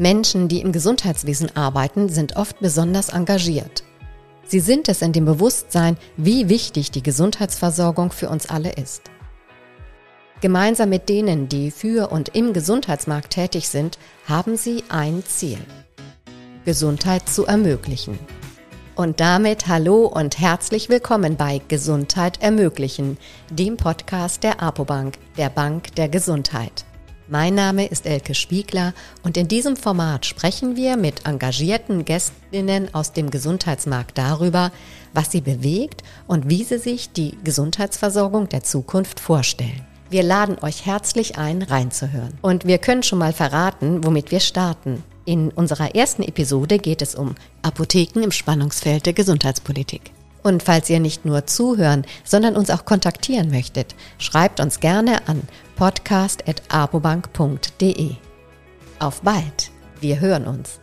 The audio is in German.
Menschen, die im Gesundheitswesen arbeiten, sind oft besonders engagiert. Sie sind es in dem Bewusstsein, wie wichtig die Gesundheitsversorgung für uns alle ist. Gemeinsam mit denen, die für und im Gesundheitsmarkt tätig sind, haben sie ein Ziel. Gesundheit zu ermöglichen. Und damit hallo und herzlich willkommen bei Gesundheit ermöglichen, dem Podcast der Apobank, der Bank der Gesundheit. Mein Name ist Elke Spiegler und in diesem Format sprechen wir mit engagierten Gästinnen aus dem Gesundheitsmarkt darüber, was sie bewegt und wie sie sich die Gesundheitsversorgung der Zukunft vorstellen. Wir laden euch herzlich ein, reinzuhören. Und wir können schon mal verraten, womit wir starten. In unserer ersten Episode geht es um Apotheken im Spannungsfeld der Gesundheitspolitik. Und falls ihr nicht nur zuhören, sondern uns auch kontaktieren möchtet, schreibt uns gerne an podcast.abobank.de. Auf bald, wir hören uns.